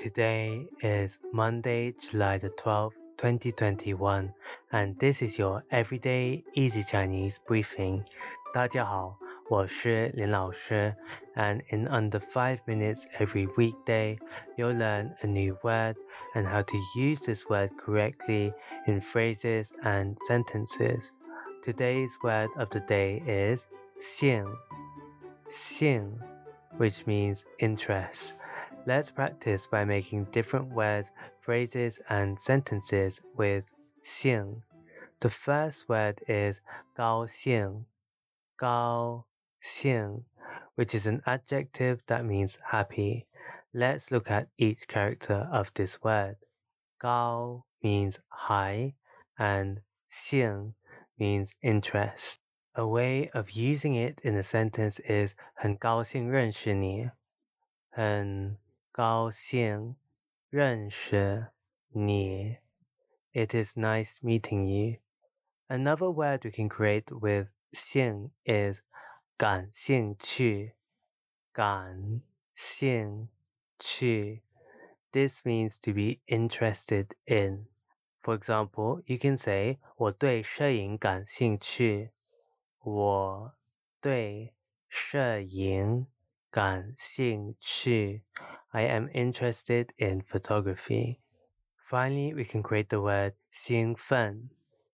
Today is Monday, July the 12th, 2021, and this is your everyday easy Chinese briefing. 大家好，我是林老师, and in under 5 minutes every weekday, you'll learn a new word and how to use this word correctly in phrases and sentences. Today's word of the day is 性,性 which means interest. Let's practice by making different words, phrases, and sentences with "xing." The first word is "gao xing," gao xing, which is an adjective that means happy. Let's look at each character of this word. "Gao" means high and "xing" means interest. A way of using it in a sentence is 很高兴认识你。很高兴认识你。It is nice meeting you. Another word we can create with 兴 is 感兴趣。感兴趣。This means to be interested in. For example, you can say 我对摄影感兴趣。我对摄影感兴趣。 I am interested in photography. Finally, we can create the word 兴奋,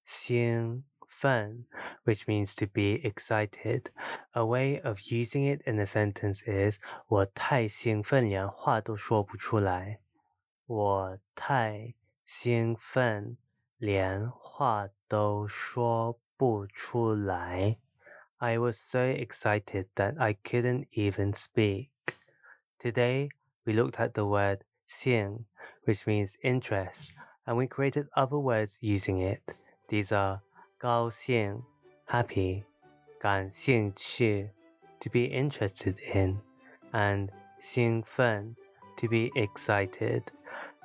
兴奋, which means to be excited. A way of using it in a sentence is 我太兴奋，连话都说不出来。我太兴奋，连话都说不出来。I was so excited that I couldn't even speak. Today, we looked at the word xing, which means interest, and we created other words using it. These are gao xing, happy, gan xing qi, to be interested in, and xing fen, to be excited.